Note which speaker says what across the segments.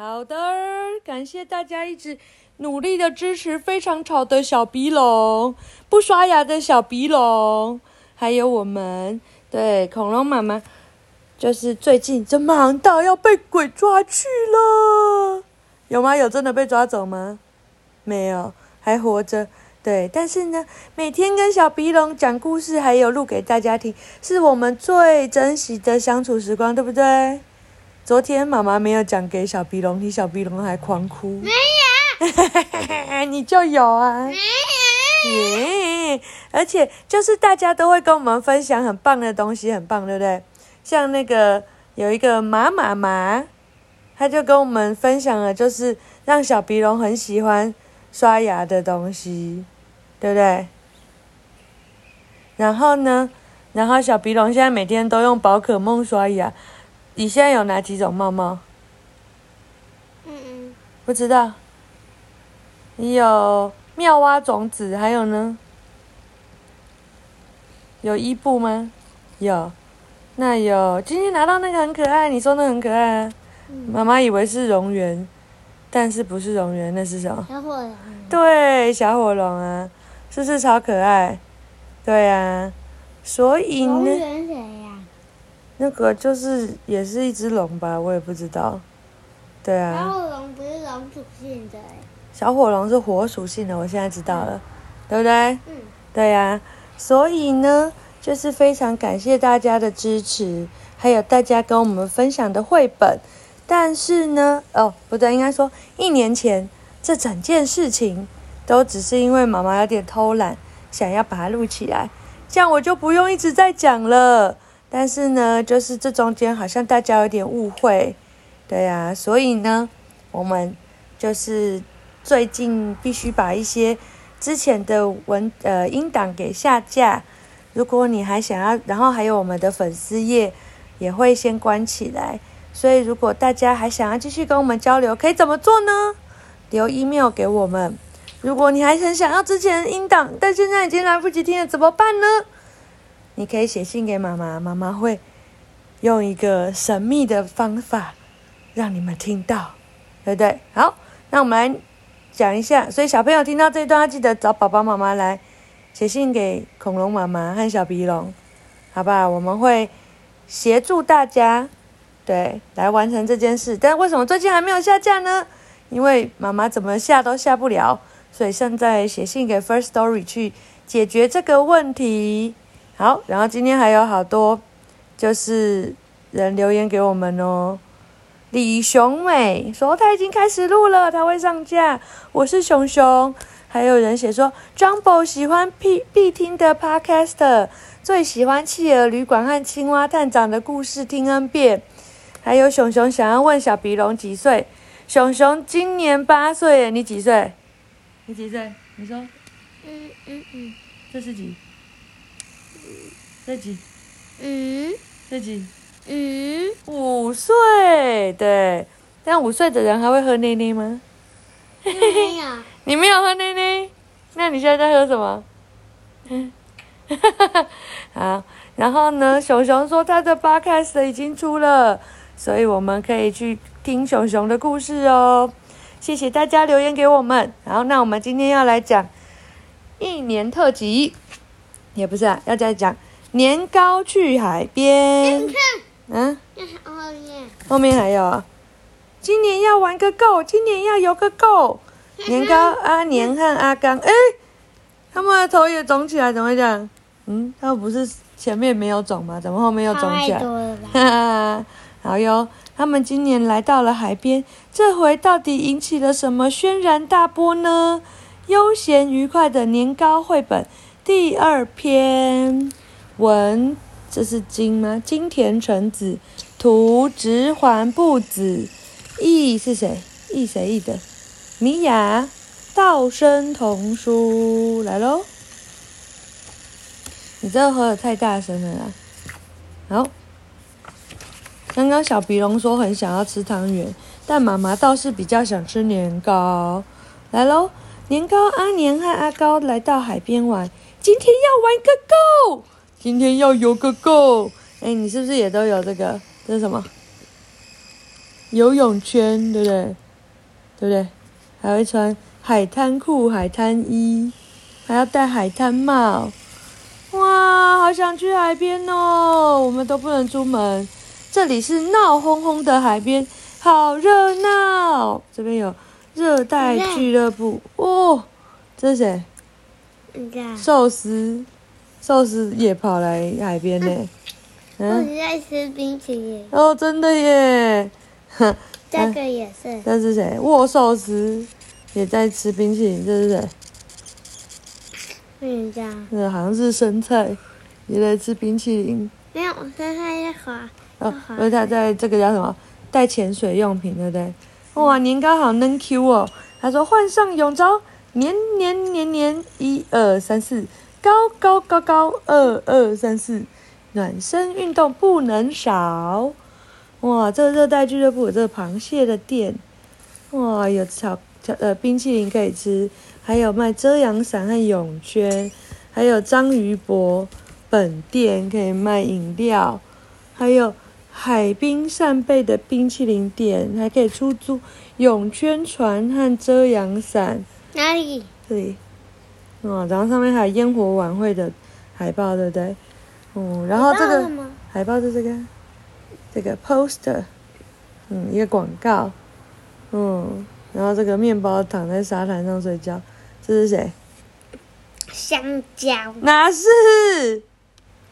Speaker 1: 好的，感谢大家一直努力的支持，非常吵的小鼻龙，不刷牙的小鼻龙，还有我们对恐龙妈妈，就是最近就忙到要被鬼抓去了，有吗？有真的被抓走吗？没有，还活着。对，但是呢，每天跟小鼻龙讲故事，还有录给大家听，是我们最珍惜的相处时光，对不对？昨天妈妈没有讲给小鼻龙听，小鼻龙还狂哭。
Speaker 2: 没有，
Speaker 1: 你就有啊。
Speaker 2: 没有。
Speaker 1: 耶！而且就是大家都会跟我们分享很棒的东西，很棒，对不对？像那个有一个马妈妈，他就跟我们分享了，就是让小鼻龙很喜欢刷牙的东西，对不对？然后呢，然后小鼻龙现在每天都用宝可梦刷牙。你现在有哪几种帽帽？
Speaker 2: 嗯嗯，
Speaker 1: 不知道。你有妙蛙种子，还有呢？有伊布吗？有。那有今天拿到那个很可爱，你说那很可爱啊？妈妈以为是蝾螈，但是不是蝾螈，那是什么？
Speaker 2: 小火龙。
Speaker 1: 对，小火龙啊，是不是超可爱？对啊，所以
Speaker 2: 龙
Speaker 1: 呢？那个就是也是一只龙吧，我也不知道。对啊
Speaker 2: 小
Speaker 1: 啊，
Speaker 2: 火龙不是龙属性的欸。
Speaker 1: 小火龙是火属性的，我现在知道了，对不对？
Speaker 2: 嗯，
Speaker 1: 对呀、所以呢，就是非常感谢大家的支持，还有大家跟我们分享的绘本。但是呢，哦，不对，应该说一年前这整件事情都只是因为妈妈有点偷懒，想要把它录起来，这样我就不用一直在讲了。但是呢，就是这中间好像大家有点误会，对呀、所以呢，我们就是最近必须把一些之前的文呃音档给下架。如果你还想要，然后还有我们的粉丝页也会先关起来。所以如果大家还想要继续跟我们交流，可以怎么做呢？留 email 给我们。如果你还很想要之前音档，但现在已经来不及听了，怎么办呢？你可以写信给妈妈，妈妈会用一个神秘的方法让你们听到，对不对？好，那我们来讲一下。所以小朋友听到这一段，要记得找爸爸妈妈来写信给恐龙妈妈和小鼻龙，好不好？我们会协助大家，对，来完成这件事。但为什么最近还没有下架呢？因为妈妈怎么下都下不了，所以现在写信给 First Story 去解决这个问题。好，然后今天还有好多就是人留言给我们哦。李雄美说他已经开始录了，他会上架。我是熊熊，还有人写说 Jumbo 喜欢必必听的 Podcast，最喜欢企鹅旅馆和青蛙探长的故事听 N 遍。还有熊熊想要问小鼻龙几岁？熊熊今年八岁耶，你几岁？你几岁？你说
Speaker 2: 嗯嗯嗯
Speaker 1: 这是几？这几？
Speaker 2: 嗯
Speaker 1: 这几？
Speaker 2: 嗯，
Speaker 1: 五岁，对。但五岁的人还会喝奶奶吗？
Speaker 2: 没有，
Speaker 1: 你没有喝奶奶，那你现在在喝什么？好，然后呢，熊熊说他的 podcast 已经出了，所以我们可以去听熊熊的故事哦。谢谢大家留言给我们。好，那我们今天要来讲一年特辑，也不是啊，要再讲年糕去海边。
Speaker 2: 你看，
Speaker 1: 嗯。
Speaker 2: 后面，
Speaker 1: 后面还有啊，今年要玩个够，今年要游个够。年糕阿年和阿刚，哎，他们的头也肿起来，怎么会这样？嗯，他们不是前面没有肿吗？怎么后面又肿起来？哈哈，好哟。他们今年来到了海边，这回到底引起了什么轩然大波呢？悠闲愉快的年糕绘本第二篇，文这是金吗？金田纯子，图直环不子，译是谁？译谁译的？米娅，道生童书来喽。你这喝的太大声了啦。好。刚刚小鼻龙说很想要吃汤圆，但妈妈倒是比较想吃年糕。来喽，年糕阿年和阿高来到海边玩，今天要玩个够，今天要游个够。哎，你是不是也都有这个？这是什么？游泳圈，对不对？对不对？还会穿海滩裤、海滩衣，还要戴海滩帽。哇，好想去海边哦！我们都不能出门，这里是闹哄哄的海边，好热闹。这边有热带俱乐部哦，这是谁？寿司，寿司也跑来海边呢。
Speaker 2: 我
Speaker 1: 嗯，
Speaker 2: 在吃冰淇淋，
Speaker 1: 哦，真的耶。哼，
Speaker 2: 这个也是。
Speaker 1: 这是谁？握寿司也在吃冰淇淋，这是谁？
Speaker 2: 嗯，这样。
Speaker 1: 这好像是生菜，也在吃冰淇淋。
Speaker 2: 没有，生菜在在滑。
Speaker 1: 哦
Speaker 2: 好，
Speaker 1: 而且他在这个叫什么？带潜水用品，对不对？哇，年糕好嫩 Q 哦！他说换上泳装，年年年年，一二三四，高高高高，二二三四，暖身运动不能少。哇，这个热带俱乐部这个螃蟹的店，哇，有巧巧呃冰淇淋可以吃，还有卖遮阳伞和泳圈，还有章鱼博本店可以卖饮料，还有海滨扇贝的冰淇淋店，还可以出租泳圈船和遮阳伞。
Speaker 2: 哪里？
Speaker 1: 这里，哦，然后上面还有烟火晚会的海报，对不对？哦，然后这个海报是这个，这个 poster，嗯，一个广告，嗯，然后这个面包躺在沙滩上睡觉，这是谁？
Speaker 2: 香蕉，
Speaker 1: 哪是？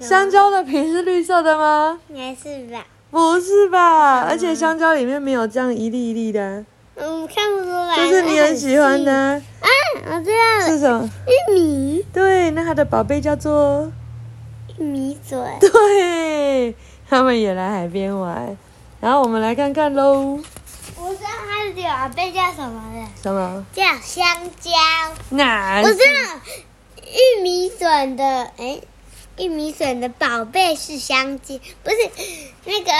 Speaker 1: 香蕉的皮是绿色的吗？
Speaker 2: 应该是吧？
Speaker 1: 不是吧？而且香蕉里面没有这样一粒一粒的啊，
Speaker 2: 嗯，看不出来。
Speaker 1: 这是你很喜欢的啊，
Speaker 2: 啊，我知道了，
Speaker 1: 是什么？
Speaker 2: 玉米，
Speaker 1: 对，那它的宝贝叫做。
Speaker 2: 玉米笋。
Speaker 1: 对，他们也来海边玩，然后我们来看看喽。
Speaker 2: 我知道它的宝贝叫什么了，
Speaker 1: 什么？
Speaker 2: 叫香蕉。
Speaker 1: 哪
Speaker 2: 我知道，玉米笋的，哎，玉米笋的宝贝是香蕉，不是那个。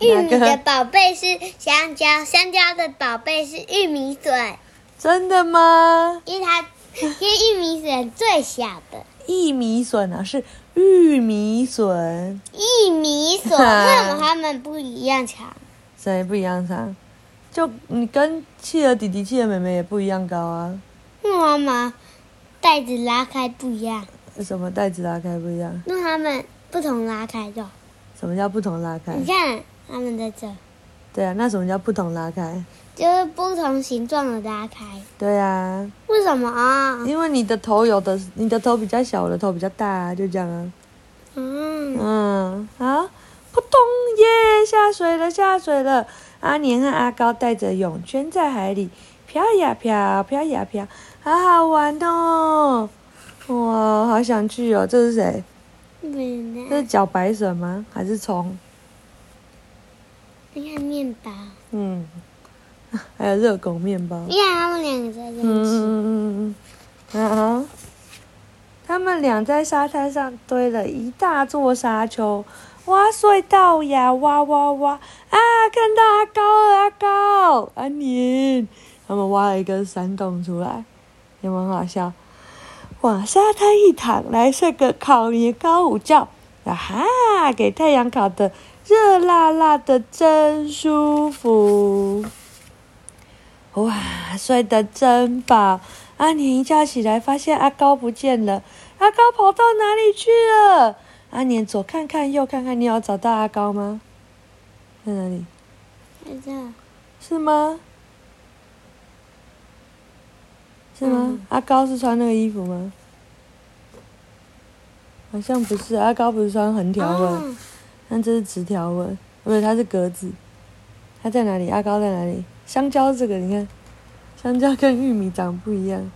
Speaker 2: 玉米的宝贝是香蕉，香蕉的宝贝是玉米笋，
Speaker 1: 真的吗？
Speaker 2: 因为它，因为玉米笋最小的。
Speaker 1: 玉米笋啊，是玉米笋，
Speaker 2: 玉米笋为什么它们不一样长？
Speaker 1: 谁不一样长？就你跟企鹅弟弟、企鹅妹妹也不一样高啊。
Speaker 2: 为什么袋子拉开不一样？
Speaker 1: 什么袋子拉开不一样？
Speaker 2: 那它们不同拉开的。
Speaker 1: 什么叫不同拉开
Speaker 2: 你？看，它们在这，
Speaker 1: 对啊，那什么叫不同拉开？
Speaker 2: 就是不同形状的拉开。
Speaker 1: 对啊，
Speaker 2: 为什么啊？
Speaker 1: 因为你的头有的，你的头比较小，我的头比较大啊，就这样啊。
Speaker 2: 嗯，
Speaker 1: 嗯，好，扑通耶，下水了，下水了。阿年和阿高带着泳圈在海里飘呀飘，飘呀飘，好好玩哦！哇，好想去哦！这是谁？这是
Speaker 2: 道。
Speaker 1: 茭白蛇吗？还是葱？
Speaker 2: 你看面包，
Speaker 1: 嗯，还有热狗面包。
Speaker 2: 你看他们两个在这里吃。
Speaker 1: 嗯嗯嗯嗯，啊。他们俩在沙滩上堆了一大座沙丘，挖隧道呀，挖挖挖啊！看到阿高了，阿高，阿年，他们挖了一个山洞出来，有没有好笑？往沙滩一躺，来睡个烤年糕午觉，啊哈，给太阳烤的热辣辣的，真舒服。哇，睡得真饱！阿年一觉起来，发现阿高不见了，阿高跑到哪里去了？阿年左看看，右看看，你有找到阿高吗？在哪里？
Speaker 2: 在这，
Speaker 1: 是吗？是吗？
Speaker 2: 嗯
Speaker 1: 阿高是穿那个衣服吗？好像不是，阿高不是穿横条纹，
Speaker 2: 哦，
Speaker 1: 但这是直条纹，不是，它是格子。它在哪里？阿高在哪里？香蕉这个，你看，香蕉跟玉米长不一样。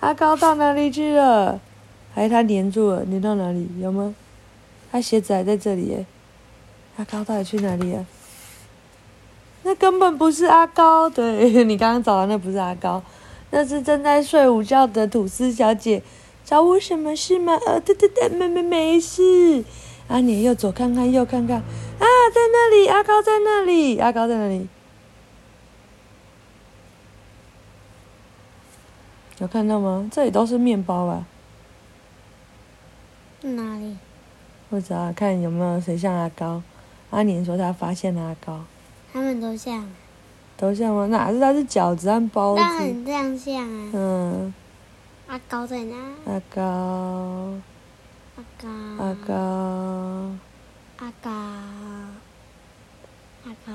Speaker 1: 阿高到哪里去了？还是它粘住了？粘到哪里？有吗？他鞋子还在这里耶。阿高到底去哪里了？那根本不是阿高，对 你刚刚找的那不是阿高，那是正在睡午觉的吐司小姐。找我什么事吗？呃，对对对，没没没事。阿年又左看看右看看，啊，在那里，阿高在那里，阿高在那里？有看到吗？这里都是面包吧？
Speaker 2: 哪里？
Speaker 1: 或者啊，看有没有谁像阿高。阿年说他发现了阿高，
Speaker 2: 他们都像，
Speaker 1: 都像吗？哪是？他是饺子和包
Speaker 2: 但
Speaker 1: 子。
Speaker 2: 很这样像啊。
Speaker 1: 嗯，
Speaker 2: 阿高在哪？
Speaker 1: 阿高，
Speaker 2: 阿高，
Speaker 1: 阿高，
Speaker 2: 阿高，阿高，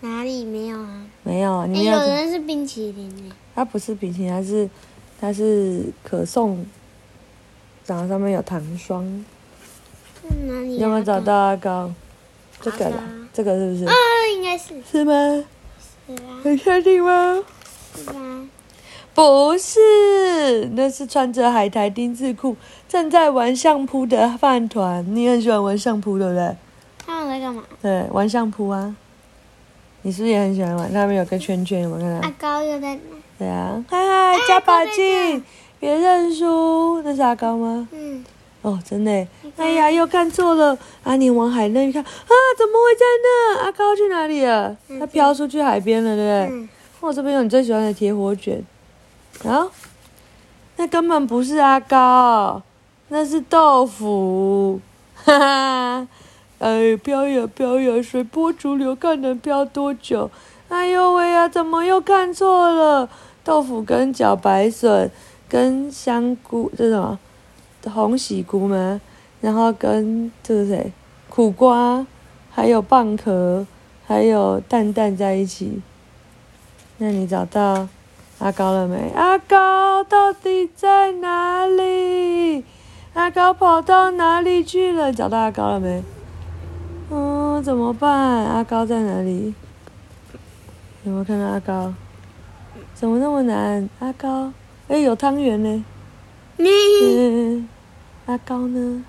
Speaker 2: 哪里没有啊？
Speaker 1: 没有，你
Speaker 2: 有人是冰淇淋呢。
Speaker 1: 它不是冰淇淋，它是它是可颂，然后上面有糖霜。
Speaker 2: 嗯哪里、
Speaker 1: 你有没有找到？阿高？这个啦，这个是不是？
Speaker 2: 啊，应该是
Speaker 1: 是吗？
Speaker 2: 是啊，
Speaker 1: 很确定吗？
Speaker 2: 是啊。
Speaker 1: 不是，那是穿着海苔丁字裤正在玩相扑的饭团。你很喜欢玩相扑，对不对？
Speaker 2: 他们在干嘛？
Speaker 1: 对，玩相扑啊。你是不是也很喜欢玩？那边有个圈圈，有没有看
Speaker 2: 阿？高又在哪？
Speaker 1: 对啊，嗨嗨，加把劲，别认输。那是阿高吗？
Speaker 2: 嗯，
Speaker 1: 哦，真的耶。哎呀，又看错了。阿宁往海那一看，啊，怎么会在那？阿高去哪里了？
Speaker 2: 嗯
Speaker 1: 他飘出去海边了，对不对？
Speaker 2: 嗯，
Speaker 1: 哦，这边有你最喜欢的铁火卷，啊，那根本不是阿高，那是豆腐，哈哈，哎，飘呀飘呀，随波逐流，看能飘多久。哎呦喂呀，怎么又看错了？豆腐跟茭白笋跟香菇，这什么？红喜菇吗？然后跟这个谁？苦瓜，还有蚌壳，还有蛋蛋在一起。那你找到阿高了没？阿高到底在哪里？阿高跑到哪里去了？找到阿高了没？嗯，怎么办？阿高在哪里？有没有看到阿高？怎么那么难？阿高，哎，有汤圆呢。
Speaker 2: 你
Speaker 1: 嗯，阿高呢？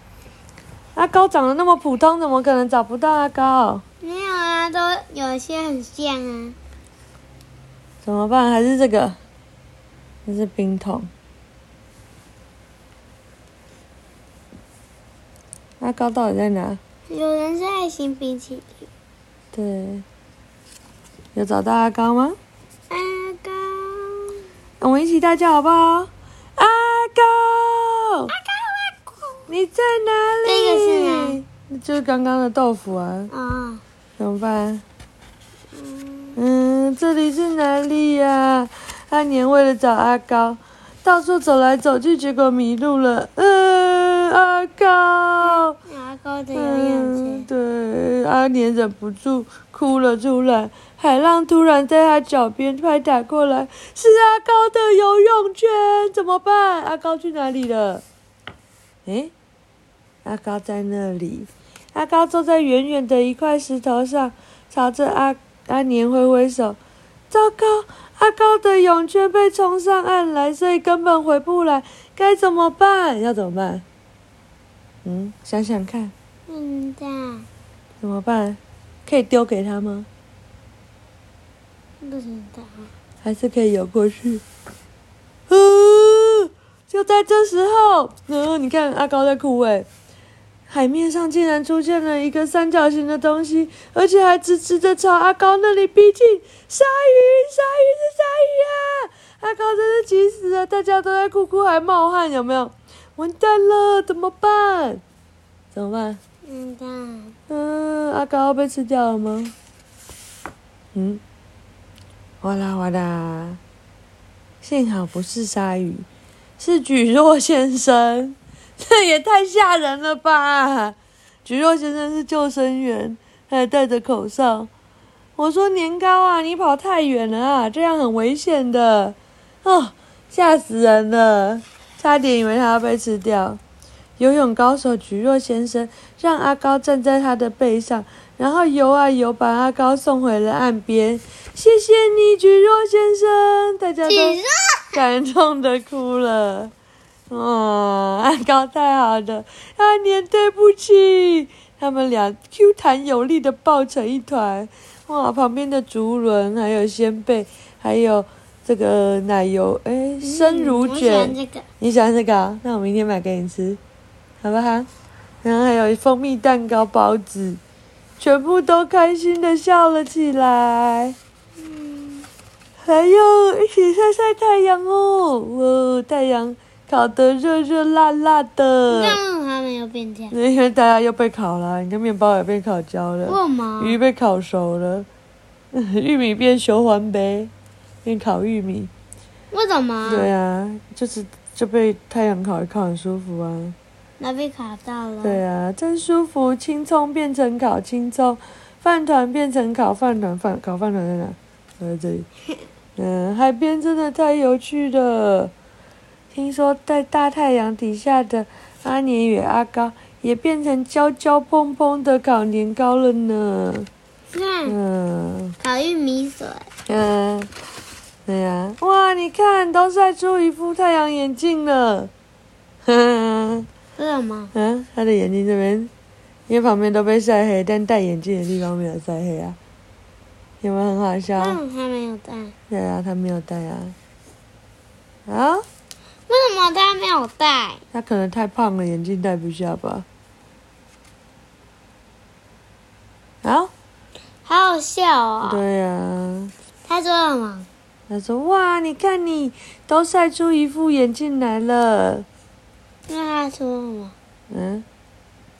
Speaker 1: 阿高长得那么普通，怎么可能找不到阿高？
Speaker 2: 没有啊，都有些很像啊。
Speaker 1: 怎么办？还是这个？这是冰桶。阿高到底在哪？
Speaker 2: 有人是爱心冰淇淋。
Speaker 1: 对，有找到阿高吗？
Speaker 2: 阿高，
Speaker 1: 我们一起大叫好不好？阿高，
Speaker 2: 阿高，阿高。
Speaker 1: 你在哪里？
Speaker 2: 这个是哪？
Speaker 1: 就是刚刚的豆腐啊，
Speaker 2: 哦，
Speaker 1: 怎么办？这里是哪里呀、阿年为了找阿高，到处走来走去，结果迷路了。嗯，阿高。
Speaker 2: 阿高的游泳
Speaker 1: 嗯，
Speaker 2: 圈。
Speaker 1: 对，阿年忍不住哭了出来。海浪突然在他脚边拍打过来，是阿高的游泳圈，怎么办？阿高去哪里了？诶，阿高在那里。阿高坐在远远的一块石头上，朝着阿阿年挥挥手。糟糕，阿高的泳圈被冲上岸来，所以根本回不来，该怎么办？要怎么办？嗯，想想看。
Speaker 2: 嗯的，
Speaker 1: 怎么办？可以丢给他吗？
Speaker 2: 不知道。
Speaker 1: 还是可以游过去？呃，就在这时候，嗯，你看阿高在哭诶，海面上竟然出现了一个三角形的东西，而且还直直的朝阿高那里逼近。鲨鱼，鲨鱼是鲨鱼啊！阿高真是急死了，大家都在哭哭还冒汗，有没有？完蛋了，怎么办？怎么办？
Speaker 2: 嗯
Speaker 1: 阿高被吃掉了吗？嗯，哗啦哗啦，幸好不是鲨鱼，是举若先生，这 也太吓人了吧！橘若先生是救生员，还戴着口哨。我说年糕啊，你跑太远了啊，这样很危险的，哦，吓死人了，差点以为他要被吃掉。游泳高手橘若先生让阿高站在他的背上，然后游啊游，把阿高送回了岸边。谢谢你，橘若先生，大家都感动的哭了。哦，安高太好了，阿年对不起。他们俩 Q 弹有力的抱成一团。哇，旁边的竹轮，还有鲜贝，还有这个奶油，哎，生乳卷。
Speaker 2: 这个。
Speaker 1: 你喜欢这个、啊？那我明天买给你吃，好不好？然后还有蜂蜜蛋糕、包子，全部都开心的笑了起来。
Speaker 2: 嗯，
Speaker 1: 还有一起晒晒太阳哦，哦，太阳烤的热热辣辣的。
Speaker 2: 那为什么还没有变这样？
Speaker 1: 因为大家又被烤了，你看面包也被烤焦了，
Speaker 2: 为什么？
Speaker 1: 鱼被烤熟了，玉米变修环呗，变烤玉米。
Speaker 2: 为什么？
Speaker 1: 对啊，就是就被太阳烤一烤很舒服啊。
Speaker 2: 那被烤到了。
Speaker 1: 对啊，真舒服。青葱变成烤青葱，饭团变成烤饭团，饭烤饭团在哪？我在这里。嗯，海边真的太有趣了。听说在大太阳底下的阿年与阿高也变成焦焦蓬蓬的烤年糕了呢。
Speaker 2: 看，
Speaker 1: 嗯
Speaker 2: 烤玉米笋。
Speaker 1: 嗯，对呀、哇，你看都晒出一副太阳眼镜了。哼。
Speaker 2: 为什么？
Speaker 1: 嗯，他的眼睛这边，因为旁边都被晒黑，但戴眼镜的地方没有晒黑啊，有没有很好笑？
Speaker 2: 嗯，他没有戴。
Speaker 1: 对啊，他没有戴啊。啊，
Speaker 2: 为什么他没有戴？
Speaker 1: 他可能太胖了，眼镜戴不下吧。啊，
Speaker 2: 好好笑哦。
Speaker 1: 对呀、
Speaker 2: 他说什么？
Speaker 1: 他说：“哇，你看你都晒出一副眼镜来了。
Speaker 2: 那他说什么？”
Speaker 1: 嗯，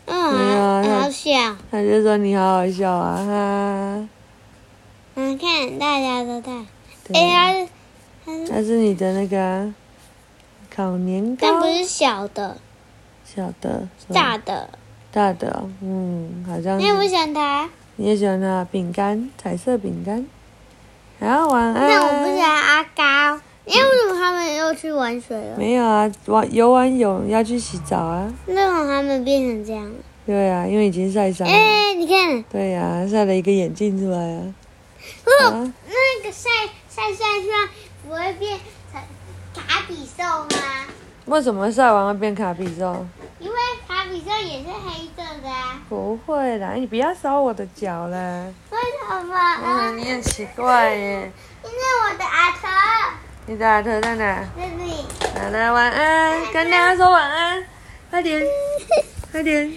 Speaker 2: 嗯，
Speaker 1: 没有啊他
Speaker 2: 好笑。
Speaker 1: 他就说你好好笑啊哈。
Speaker 2: 嗯，看大家都戴。
Speaker 1: 对
Speaker 2: 哎，他他是，
Speaker 1: 他是你的那个啊烤年糕。
Speaker 2: 但不是小的，
Speaker 1: 小的，
Speaker 2: 大的。
Speaker 1: 大的哦，嗯，好像
Speaker 2: 你也不。喜欢它？
Speaker 1: 你也喜欢它饼干，彩色饼干。好，晚安。
Speaker 2: 那我不喜欢阿高。因为为什么他们又去玩水了？
Speaker 1: 没有啊，玩游完泳要去洗澡啊。
Speaker 2: 为什么他们变成这样了？
Speaker 1: 对啊，因为已经晒伤了。
Speaker 2: 哎，你看，
Speaker 1: 对呀、晒了一个眼镜出来啊。
Speaker 2: 哦，
Speaker 1: 啊，
Speaker 2: 那个晒晒晒晒不会变比兽吗？
Speaker 1: 为什么晒完会变卡比兽？
Speaker 2: 因为卡比兽也是黑色的啊。
Speaker 1: 不会啦，你不要烧我的脚啦。
Speaker 2: 为什么？
Speaker 1: 嗯，你很奇怪耶。
Speaker 2: 因为我的阿头
Speaker 1: 你的耳朵在哪？
Speaker 2: 这里。
Speaker 1: 好了，晚安，跟大家说晚安，快点，快点。